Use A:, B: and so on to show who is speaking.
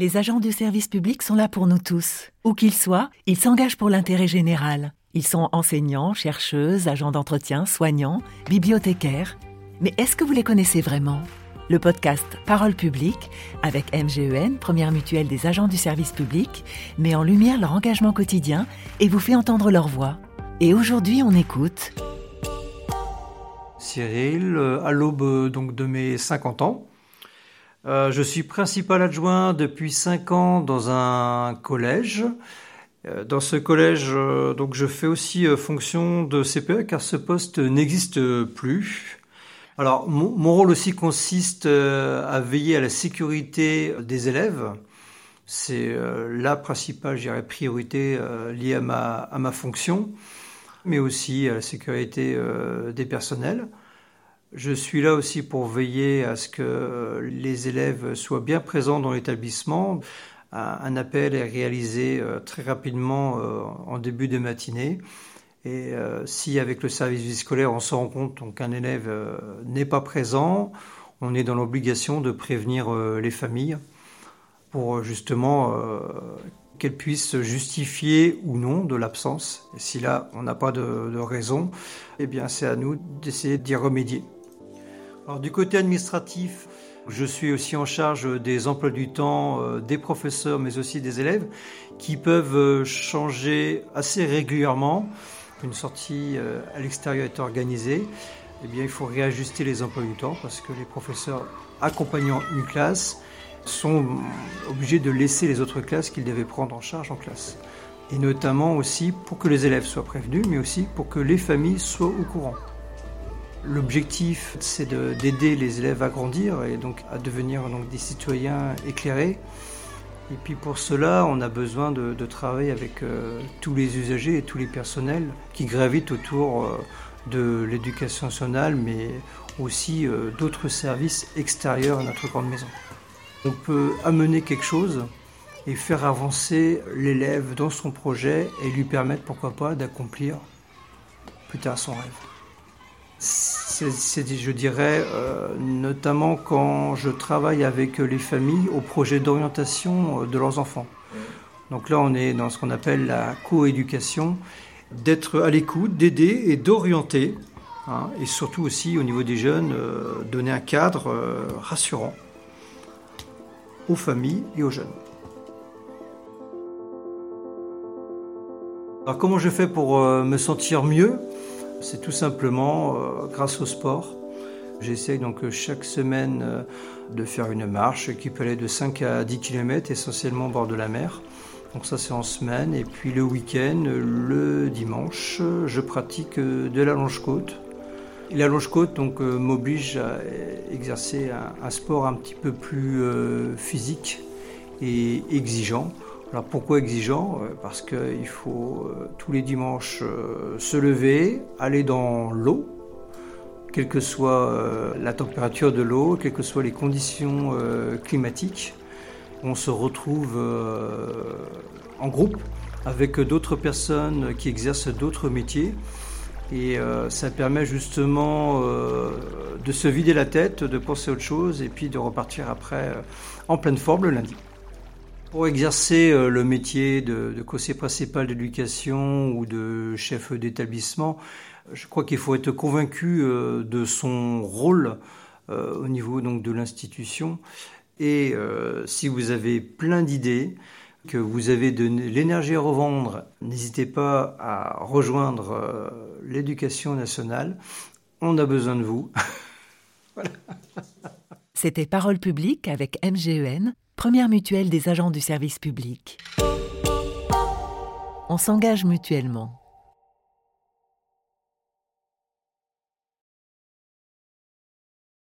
A: Les agents du service public sont là pour nous tous. Où qu'ils soient, ils s'engagent pour l'intérêt général. Ils sont enseignants, chercheuses, agents d'entretien, soignants, bibliothécaires. Mais est-ce que vous les connaissez vraiment? Le podcast Parole publique, avec MGEN, première mutuelle des agents du service public, met en lumière leur engagement quotidien et vous fait entendre leur voix. Et aujourd'hui, on écoute
B: Cyril, euh, à l'aube euh, de mes 50 ans. Euh, je suis principal adjoint depuis 5 ans dans un collège. Dans ce collège, donc je fais aussi fonction de CPE car ce poste n'existe plus. Alors mon, rôle aussi consiste à veiller à la sécurité des élèves. C'est la principale, je dirais, priorité liée à ma, fonction mais aussi à la sécurité euh, des personnels. Je suis là aussi pour veiller à ce que euh, les élèves soient bien présents dans l'établissement. Un appel est réalisé euh, très rapidement en début de matinée. Et si avec le service vie scolaire on se rend compte qu'un élève n'est pas présent, on est dans l'obligation de prévenir les familles pour justement qu'elle puisse justifier ou non de l'absence. Et si là, on n'a pas de, raison, eh bien, c'est à nous d'essayer d'y remédier. Du côté administratif, je suis aussi en charge des emplois du temps euh, des professeurs, mais aussi des élèves, qui peuvent euh, changer assez régulièrement. Une sortie euh, à l'extérieur est organisée. Eh il faut réajuster les emplois du temps parce que les professeurs accompagnant une classe sont obligés de laisser les autres classes qu'ils devaient prendre en charge en classe. Et notamment aussi pour que les élèves soient prévenus, mais aussi pour que les familles soient au courant. L'objectif, c'est d'aider les élèves à grandir et donc à devenir donc, des citoyens éclairés. Et puis pour cela, on a besoin de, travailler avec euh, tous les usagers et tous les personnels qui gravitent autour euh, de l'éducation nationale, mais aussi euh, d'autres services extérieurs à notre grande maison on peut amener quelque chose et faire avancer l'élève dans son projet et lui permettre, pourquoi pas, d'accomplir plus tard son rêve. C'est, je dirais, euh, notamment quand je travaille avec les familles au projet d'orientation de leurs enfants. Donc là, on est dans ce qu'on appelle la coéducation, d'être à l'écoute, d'aider et d'orienter, hein, et surtout aussi au niveau des jeunes, euh, donner un cadre euh, rassurant aux familles et aux jeunes. Alors comment je fais pour euh, me sentir mieux? C'est tout simplement euh, grâce au sport. J'essaye donc euh, chaque semaine de faire une marche qui peut aller de 5 à 10 km, essentiellement au bord de la mer. Donc ça c'est en semaine. Et puis le week-end, le dimanche, je pratique de la longe-côte. La longe-côte donc euh, m'oblige à exercer un, sport un petit peu plus euh, physique et exigeant. Alors pourquoi exigeant? Euh, Parce qu'il faut tous les dimanches se lever, aller dans l'eau, quelle que soit la température de l'eau, quelles que soient les conditions climatiques. On se retrouve en groupe avec d'autres personnes qui exercent d'autres métiers et euh, ça permet justement euh, de se vider la tête, de penser à autre chose et puis de repartir après euh, en pleine forme le lundi. Pour exercer le métier de, conseiller principal d'éducation ou de chef d'établissement, je crois qu'il faut être convaincu de son rôle au niveau donc de l'institution. Et si vous avez plein d'idées, que vous avez de l'énergie à revendre, n'hésitez pas à rejoindre euh, l'éducation nationale. On a besoin de vous.
A: C'était Parole publique avec MGEN, première mutuelle des agents du service public. On s'engage mutuellement.